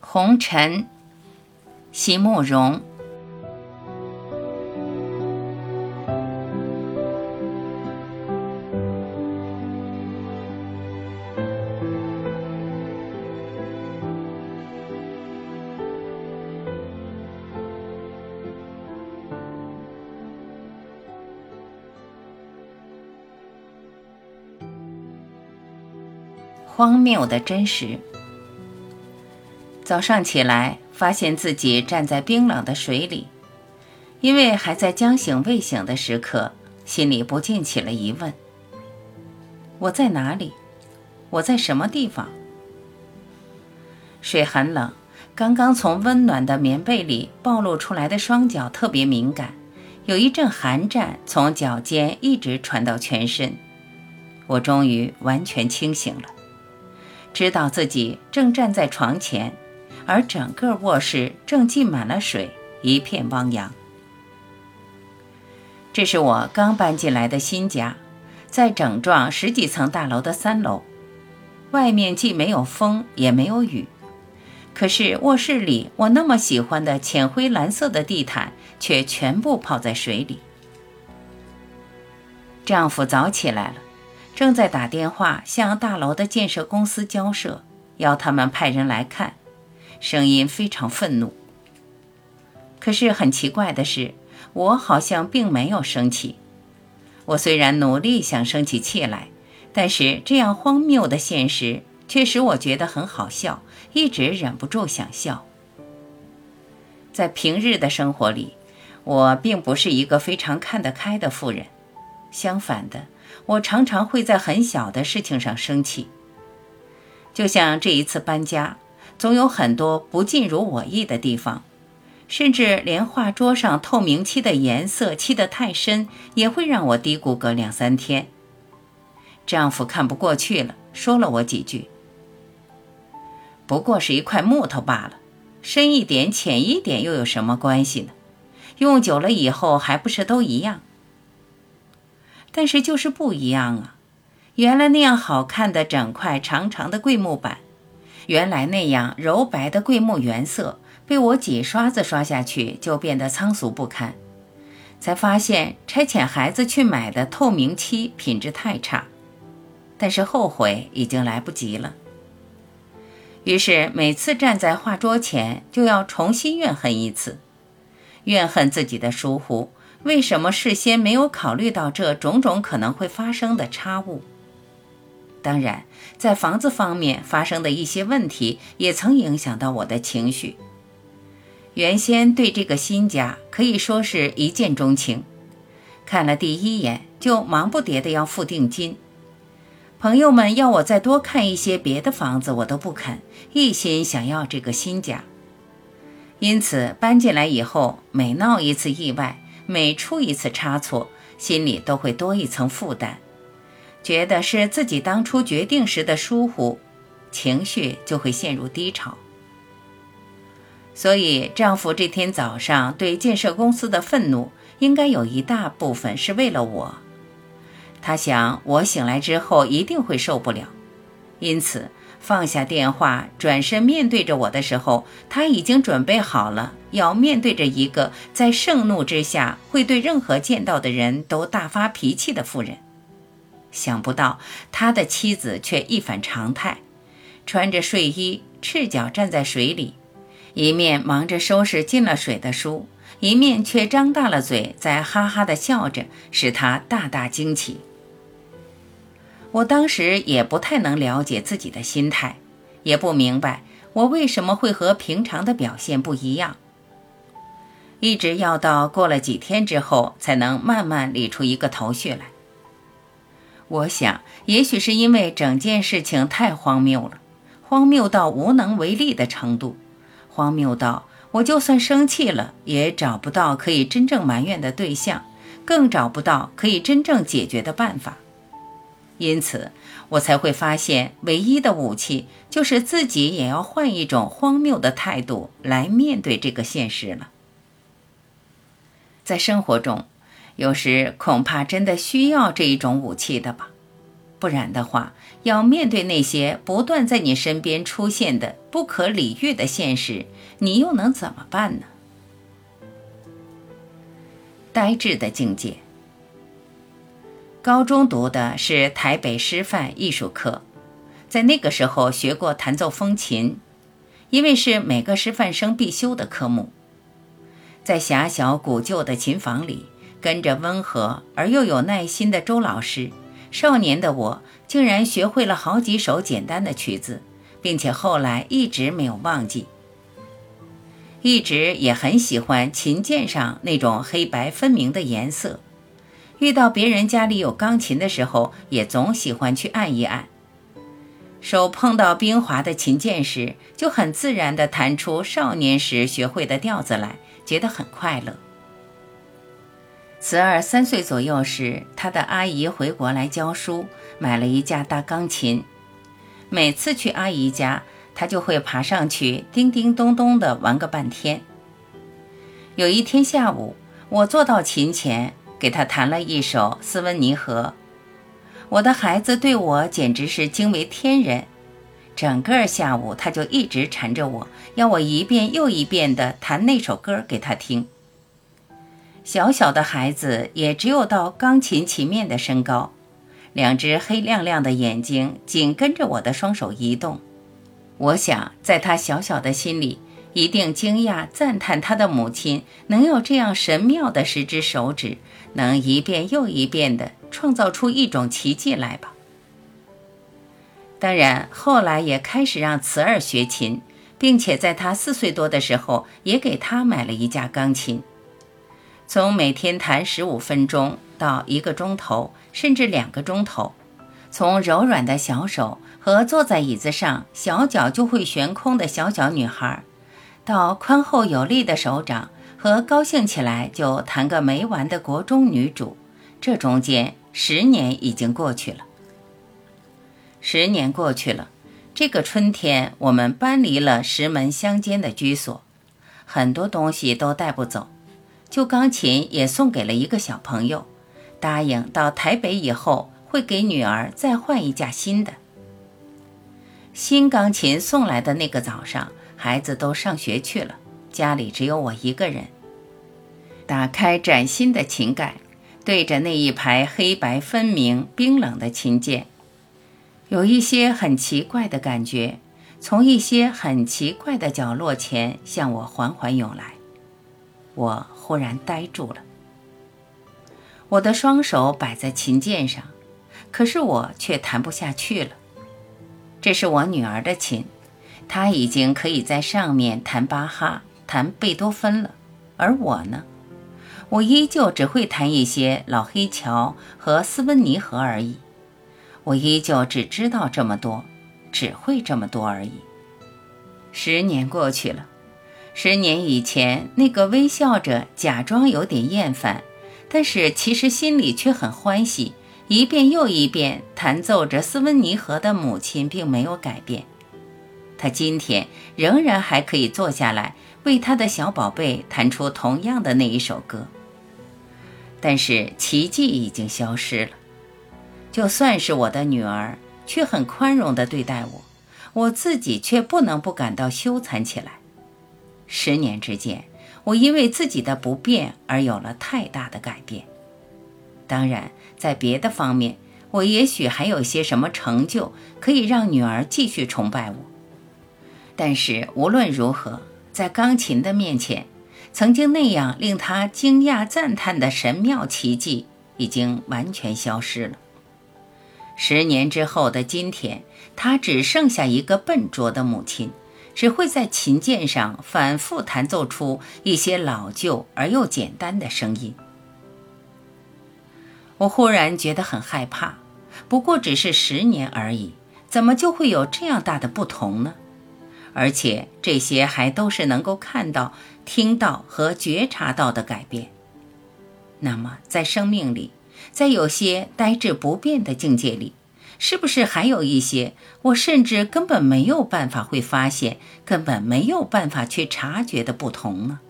红尘，席慕容。荒谬的真实。早上起来，发现自己站在冰冷的水里，因为还在将醒未醒的时刻，心里不禁起了疑问：我在哪里？我在什么地方？水很冷，刚刚从温暖的棉被里暴露出来的双脚特别敏感，有一阵寒战从脚尖一直传到全身。我终于完全清醒了。知道自己正站在床前，而整个卧室正浸满了水，一片汪洋。这是我刚搬进来的新家，在整幢十几层大楼的三楼。外面既没有风，也没有雨，可是卧室里我那么喜欢的浅灰蓝色的地毯却全部泡在水里。丈夫早起来了。正在打电话向大楼的建设公司交涉，要他们派人来看，声音非常愤怒。可是很奇怪的是，我好像并没有生气。我虽然努力想生起气来，但是这样荒谬的现实却使我觉得很好笑，一直忍不住想笑。在平日的生活里，我并不是一个非常看得开的妇人，相反的。我常常会在很小的事情上生气，就像这一次搬家，总有很多不尽如我意的地方，甚至连画桌上透明漆的颜色漆得太深，也会让我嘀咕个两三天。丈夫看不过去了，说了我几句：“不过是一块木头罢了，深一点浅一点又有什么关系呢？用久了以后还不是都一样？”但是就是不一样啊！原来那样好看的整块长长的桂木板，原来那样柔白的桂木原色，被我几刷子刷下去就变得苍俗不堪。才发现差遣孩子去买的透明漆品质太差，但是后悔已经来不及了。于是每次站在画桌前，就要重新怨恨一次，怨恨自己的疏忽。为什么事先没有考虑到这种种可能会发生的差误？当然，在房子方面发生的一些问题也曾影响到我的情绪。原先对这个新家可以说是一见钟情，看了第一眼就忙不迭的要付定金。朋友们要我再多看一些别的房子，我都不肯，一心想要这个新家。因此搬进来以后，每闹一次意外。每出一次差错，心里都会多一层负担，觉得是自己当初决定时的疏忽，情绪就会陷入低潮。所以，丈夫这天早上对建设公司的愤怒，应该有一大部分是为了我。他想我醒来之后一定会受不了，因此。放下电话，转身面对着我的时候，他已经准备好了要面对着一个在盛怒之下会对任何见到的人都大发脾气的妇人。想不到他的妻子却一反常态，穿着睡衣，赤脚站在水里，一面忙着收拾进了水的书，一面却张大了嘴在哈哈的笑着，使他大大惊奇。我当时也不太能了解自己的心态，也不明白我为什么会和平常的表现不一样。一直要到过了几天之后，才能慢慢理出一个头绪来。我想，也许是因为整件事情太荒谬了，荒谬到无能为力的程度，荒谬到我就算生气了，也找不到可以真正埋怨的对象，更找不到可以真正解决的办法。因此，我才会发现，唯一的武器就是自己也要换一种荒谬的态度来面对这个现实了。在生活中，有时恐怕真的需要这一种武器的吧。不然的话，要面对那些不断在你身边出现的不可理喻的现实，你又能怎么办呢？呆滞的境界。高中读的是台北师范艺术科，在那个时候学过弹奏风琴，因为是每个师范生必修的科目。在狭小古旧的琴房里，跟着温和而又有耐心的周老师，少年的我竟然学会了好几首简单的曲子，并且后来一直没有忘记。一直也很喜欢琴键上那种黑白分明的颜色，遇到别人家里有钢琴的时候，也总喜欢去按一按。手碰到冰滑的琴键时，就很自然地弹出少年时学会的调子来，觉得很快乐。慈儿三岁左右时，他的阿姨回国来教书，买了一架大钢琴，每次去阿姨家。他就会爬上去，叮叮咚咚地玩个半天。有一天下午，我坐到琴前，给他弹了一首《斯温尼河》。我的孩子对我简直是惊为天人。整个下午，他就一直缠着我，要我一遍又一遍地弹那首歌给他听。小小的孩子也只有到钢琴琴面的身高，两只黑亮亮的眼睛紧跟着我的双手移动。我想，在他小小的心里，一定惊讶赞叹他的母亲能有这样神妙的十只手指，能一遍又一遍地创造出一种奇迹来吧。当然，后来也开始让慈儿学琴，并且在他四岁多的时候，也给他买了一架钢琴。从每天弹十五分钟到一个钟头，甚至两个钟头，从柔软的小手。和坐在椅子上小脚就会悬空的小脚女孩，到宽厚有力的手掌和高兴起来就弹个没完的国中女主，这中间十年已经过去了。十年过去了，这个春天我们搬离了石门乡间的居所，很多东西都带不走，旧钢琴也送给了一个小朋友，答应到台北以后会给女儿再换一架新的。新钢琴送来的那个早上，孩子都上学去了，家里只有我一个人。打开崭新的琴盖，对着那一排黑白分明、冰冷的琴键，有一些很奇怪的感觉，从一些很奇怪的角落前向我缓缓涌来。我忽然呆住了，我的双手摆在琴键上，可是我却弹不下去了。这是我女儿的琴，她已经可以在上面弹巴哈、弹贝多芬了，而我呢，我依旧只会弹一些老黑桥和斯温尼河而已。我依旧只知道这么多，只会这么多而已。十年过去了，十年以前那个微笑着、假装有点厌烦，但是其实心里却很欢喜。一遍又一遍弹奏着斯温尼河的母亲并没有改变，她今天仍然还可以坐下来为她的小宝贝弹出同样的那一首歌。但是奇迹已经消失了，就算是我的女儿，却很宽容地对待我，我自己却不能不感到羞惭起来。十年之间，我因为自己的不变而有了太大的改变。当然，在别的方面，我也许还有些什么成就可以让女儿继续崇拜我。但是无论如何，在钢琴的面前，曾经那样令她惊讶赞叹的神妙奇迹已经完全消失了。十年之后的今天，她只剩下一个笨拙的母亲，只会在琴键上反复弹奏出一些老旧而又简单的声音。我忽然觉得很害怕，不过只是十年而已，怎么就会有这样大的不同呢？而且这些还都是能够看到、听到和觉察到的改变。那么，在生命里，在有些呆滞不变的境界里，是不是还有一些我甚至根本没有办法会发现、根本没有办法去察觉的不同呢？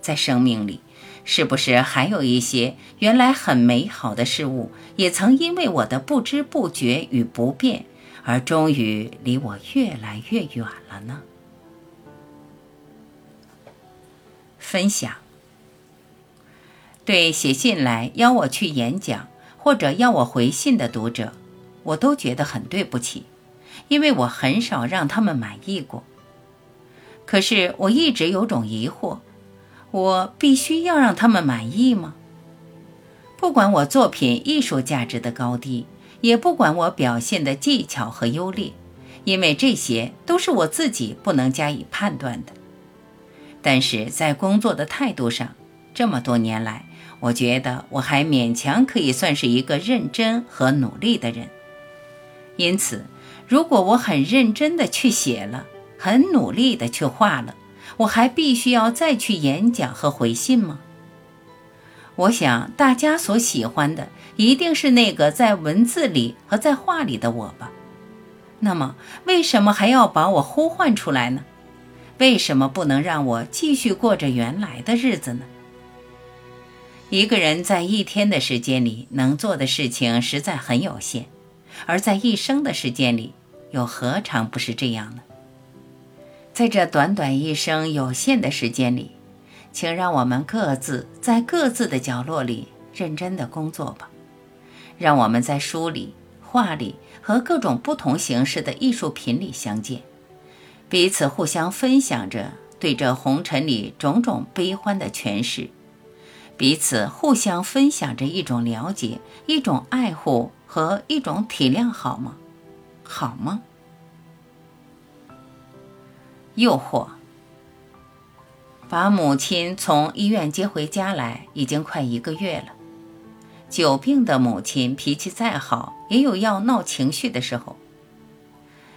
在生命里。是不是还有一些原来很美好的事物，也曾因为我的不知不觉与不便，而终于离我越来越远了呢？分享。对写信来邀我去演讲，或者要我回信的读者，我都觉得很对不起，因为我很少让他们满意过。可是我一直有种疑惑。我必须要让他们满意吗？不管我作品艺术价值的高低，也不管我表现的技巧和优劣，因为这些都是我自己不能加以判断的。但是在工作的态度上，这么多年来，我觉得我还勉强可以算是一个认真和努力的人。因此，如果我很认真的去写了，很努力的去画了。我还必须要再去演讲和回信吗？我想大家所喜欢的一定是那个在文字里和在画里的我吧。那么，为什么还要把我呼唤出来呢？为什么不能让我继续过着原来的日子呢？一个人在一天的时间里能做的事情实在很有限，而在一生的时间里，又何尝不是这样呢？在这短短一生有限的时间里，请让我们各自在各自的角落里认真的工作吧。让我们在书里、画里和各种不同形式的艺术品里相见，彼此互相分享着对这红尘里种种悲欢的诠释，彼此互相分享着一种了解、一种爱护和一种体谅，好吗？好吗？诱惑，把母亲从医院接回家来，已经快一个月了。久病的母亲脾气再好，也有要闹情绪的时候。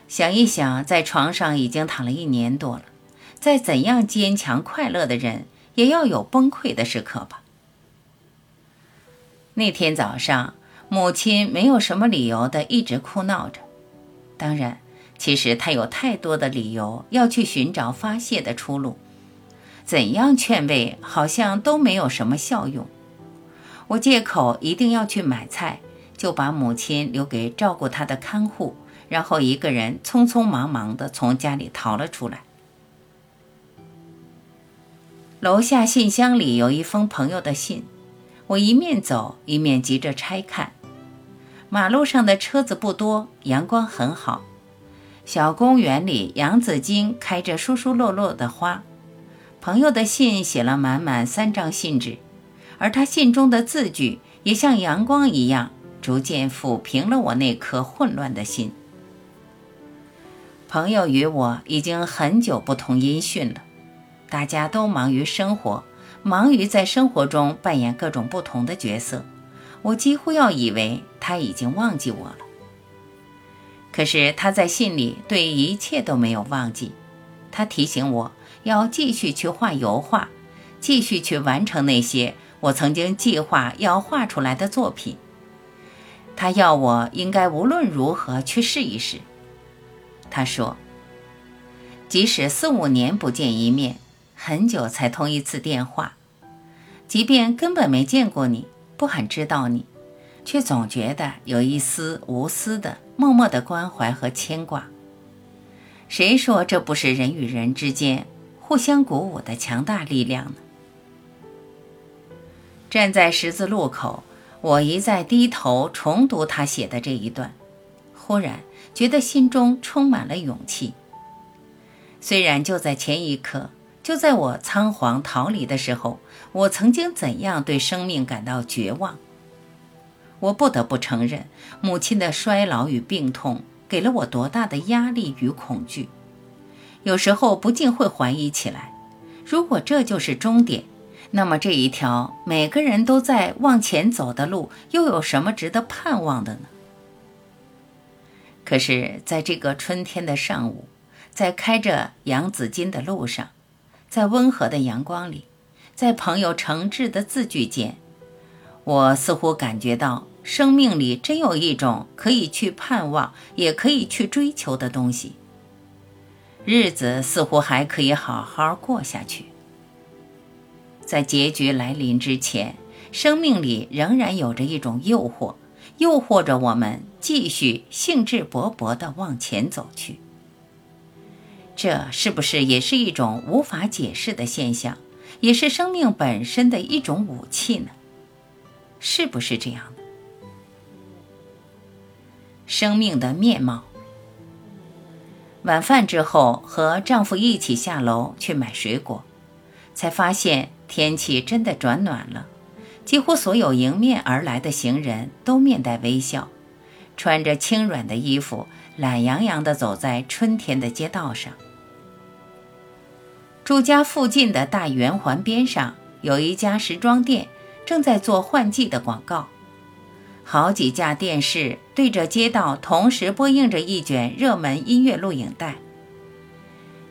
想一想，在床上已经躺了一年多了，再怎样坚强快乐的人，也要有崩溃的时刻吧。那天早上，母亲没有什么理由的一直哭闹着，当然。其实她有太多的理由要去寻找发泄的出路，怎样劝慰好像都没有什么效用。我借口一定要去买菜，就把母亲留给照顾她的看护，然后一个人匆匆忙忙地从家里逃了出来。楼下信箱里有一封朋友的信，我一面走一面急着拆看。马路上的车子不多，阳光很好。小公园里，洋紫荆开着疏疏落落的花。朋友的信写了满满三张信纸，而他信中的字句也像阳光一样，逐渐抚平了我那颗混乱的心。朋友与我已经很久不通音讯了，大家都忙于生活，忙于在生活中扮演各种不同的角色，我几乎要以为他已经忘记我了。可是他在信里对一切都没有忘记，他提醒我要继续去画油画，继续去完成那些我曾经计划要画出来的作品。他要我应该无论如何去试一试。他说，即使四五年不见一面，很久才通一次电话，即便根本没见过你，不很知道你。却总觉得有一丝无私的、默默的关怀和牵挂。谁说这不是人与人之间互相鼓舞的强大力量呢？站在十字路口，我一再低头重读他写的这一段，忽然觉得心中充满了勇气。虽然就在前一刻，就在我仓皇逃离的时候，我曾经怎样对生命感到绝望。我不得不承认，母亲的衰老与病痛给了我多大的压力与恐惧。有时候不禁会怀疑起来：如果这就是终点，那么这一条每个人都在往前走的路，又有什么值得盼望的呢？可是，在这个春天的上午，在开着洋紫荆的路上，在温和的阳光里，在朋友诚挚的字句间。我似乎感觉到，生命里真有一种可以去盼望，也可以去追求的东西。日子似乎还可以好好过下去。在结局来临之前，生命里仍然有着一种诱惑，诱惑着我们继续兴致勃勃地往前走去。这是不是也是一种无法解释的现象，也是生命本身的一种武器呢？是不是这样的？生命的面貌。晚饭之后，和丈夫一起下楼去买水果，才发现天气真的转暖了。几乎所有迎面而来的行人都面带微笑，穿着轻软的衣服，懒洋洋地走在春天的街道上。住家附近的大圆环边上有一家时装店，正在做换季的广告。好几架电视对着街道同时播映着一卷热门音乐录影带。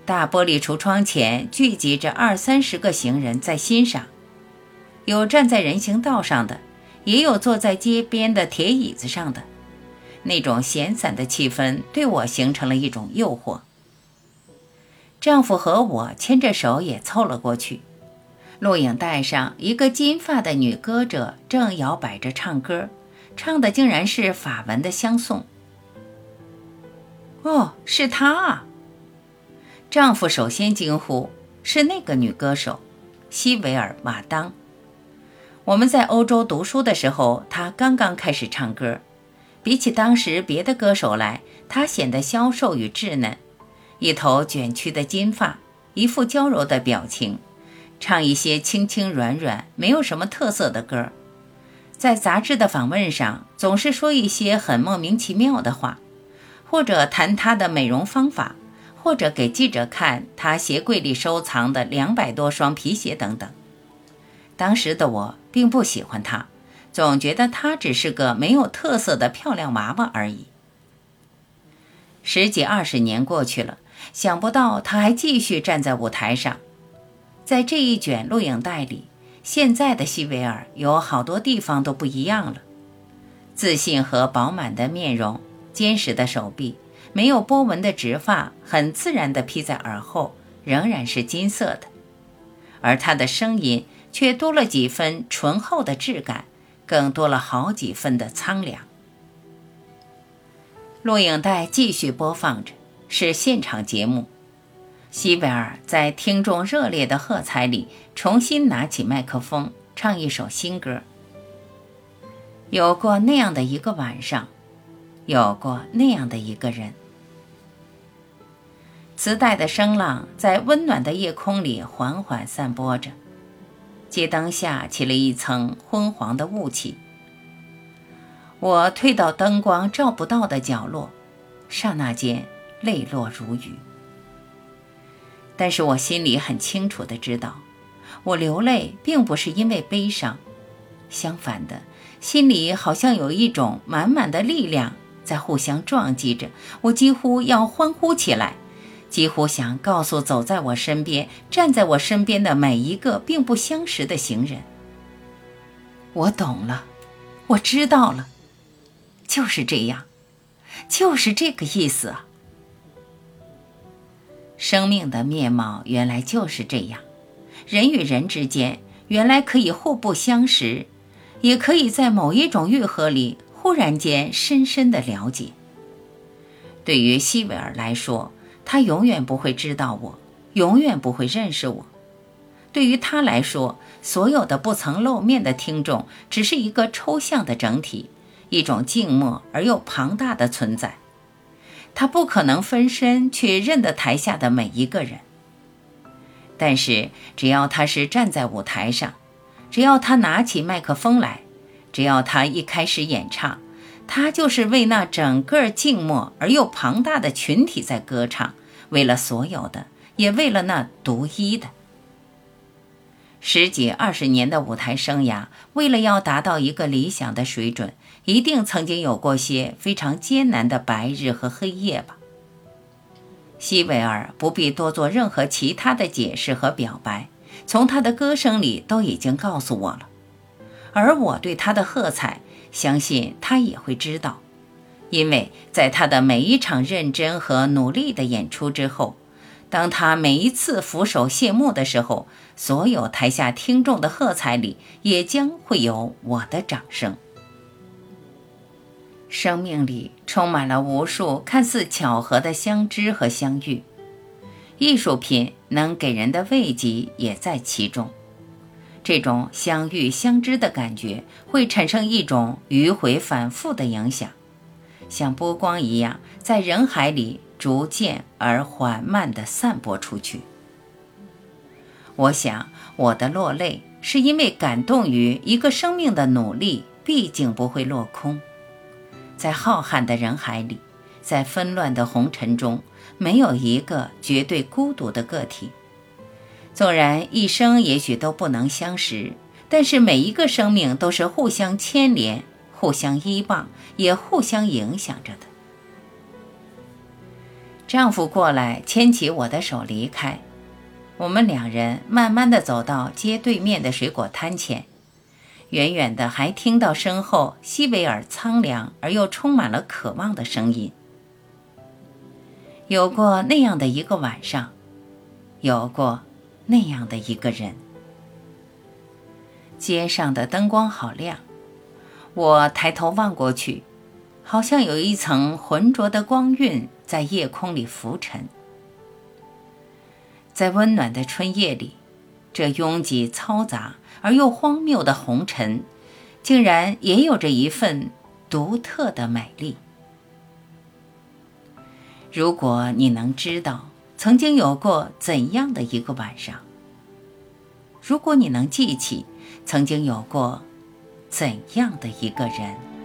大玻璃橱窗前聚集着二三十个行人在欣赏，有站在人行道上的，也有坐在街边的铁椅子上的。那种闲散的气氛对我形成了一种诱惑。丈夫和我牵着手也凑了过去。录影带上，一个金发的女歌者正摇摆着唱歌，唱的竟然是法文的相送。哦，是她啊！丈夫首先惊呼：“是那个女歌手，西维尔·瓦当。”我们在欧洲读书的时候，她刚刚开始唱歌。比起当时别的歌手来，她显得消瘦与稚嫩。一头卷曲的金发，一副娇柔的表情，唱一些轻轻软软、没有什么特色的歌。在杂志的访问上，总是说一些很莫名其妙的话，或者谈她的美容方法，或者给记者看她鞋柜里收藏的两百多双皮鞋等等。当时的我并不喜欢她，总觉得她只是个没有特色的漂亮娃娃而已。十几二十年过去了。想不到他还继续站在舞台上，在这一卷录影带里，现在的西维尔有好多地方都不一样了。自信和饱满的面容，坚实的手臂，没有波纹的直发，很自然地披在耳后，仍然是金色的。而他的声音却多了几分醇厚的质感，更多了好几分的苍凉。录影带继续播放着。是现场节目，西维尔在听众热烈的喝彩里重新拿起麦克风唱一首新歌。有过那样的一个晚上，有过那样的一个人。磁带的声浪在温暖的夜空里缓缓散播着，街灯下起了一层昏黄的雾气。我退到灯光照不到的角落，刹那间。泪落如雨，但是我心里很清楚的知道，我流泪并不是因为悲伤，相反的，心里好像有一种满满的力量在互相撞击着，我几乎要欢呼起来，几乎想告诉走在我身边、站在我身边的每一个并不相识的行人，我懂了，我知道了，就是这样，就是这个意思啊。生命的面貌原来就是这样，人与人之间原来可以互不相识，也可以在某一种愈合里忽然间深深的了解。对于西维尔来说，他永远不会知道我，永远不会认识我。对于他来说，所有的不曾露面的听众只是一个抽象的整体，一种静默而又庞大的存在。他不可能分身去认得台下的每一个人，但是只要他是站在舞台上，只要他拿起麦克风来，只要他一开始演唱，他就是为那整个静默而又庞大的群体在歌唱，为了所有的，也为了那独一的。十几二十年的舞台生涯，为了要达到一个理想的水准，一定曾经有过些非常艰难的白日和黑夜吧。西维尔不必多做任何其他的解释和表白，从他的歌声里都已经告诉我了。而我对他的喝彩，相信他也会知道，因为在他的每一场认真和努力的演出之后，当他每一次俯首谢幕的时候，所有台下听众的喝彩里，也将会有我的掌声。生命里充满了无数看似巧合的相知和相遇，艺术品能给人的慰藉也在其中。这种相遇相知的感觉会产生一种迂回反复的影响，像波光一样在人海里逐渐而缓慢地散播出去。我想，我的落泪是因为感动于一个生命的努力，毕竟不会落空。在浩瀚的人海里，在纷乱的红尘中，没有一个绝对孤独的个体。纵然一生也许都不能相识，但是每一个生命都是互相牵连、互相依傍，也互相影响着的。丈夫过来牵起我的手离开，我们两人慢慢的走到街对面的水果摊前。远远的，还听到身后细微而苍凉而又充满了渴望的声音。有过那样的一个晚上，有过那样的一个人。街上的灯光好亮，我抬头望过去，好像有一层浑浊的光晕在夜空里浮沉。在温暖的春夜里，这拥挤嘈杂。而又荒谬的红尘，竟然也有着一份独特的美丽。如果你能知道曾经有过怎样的一个晚上，如果你能记起曾经有过怎样的一个人。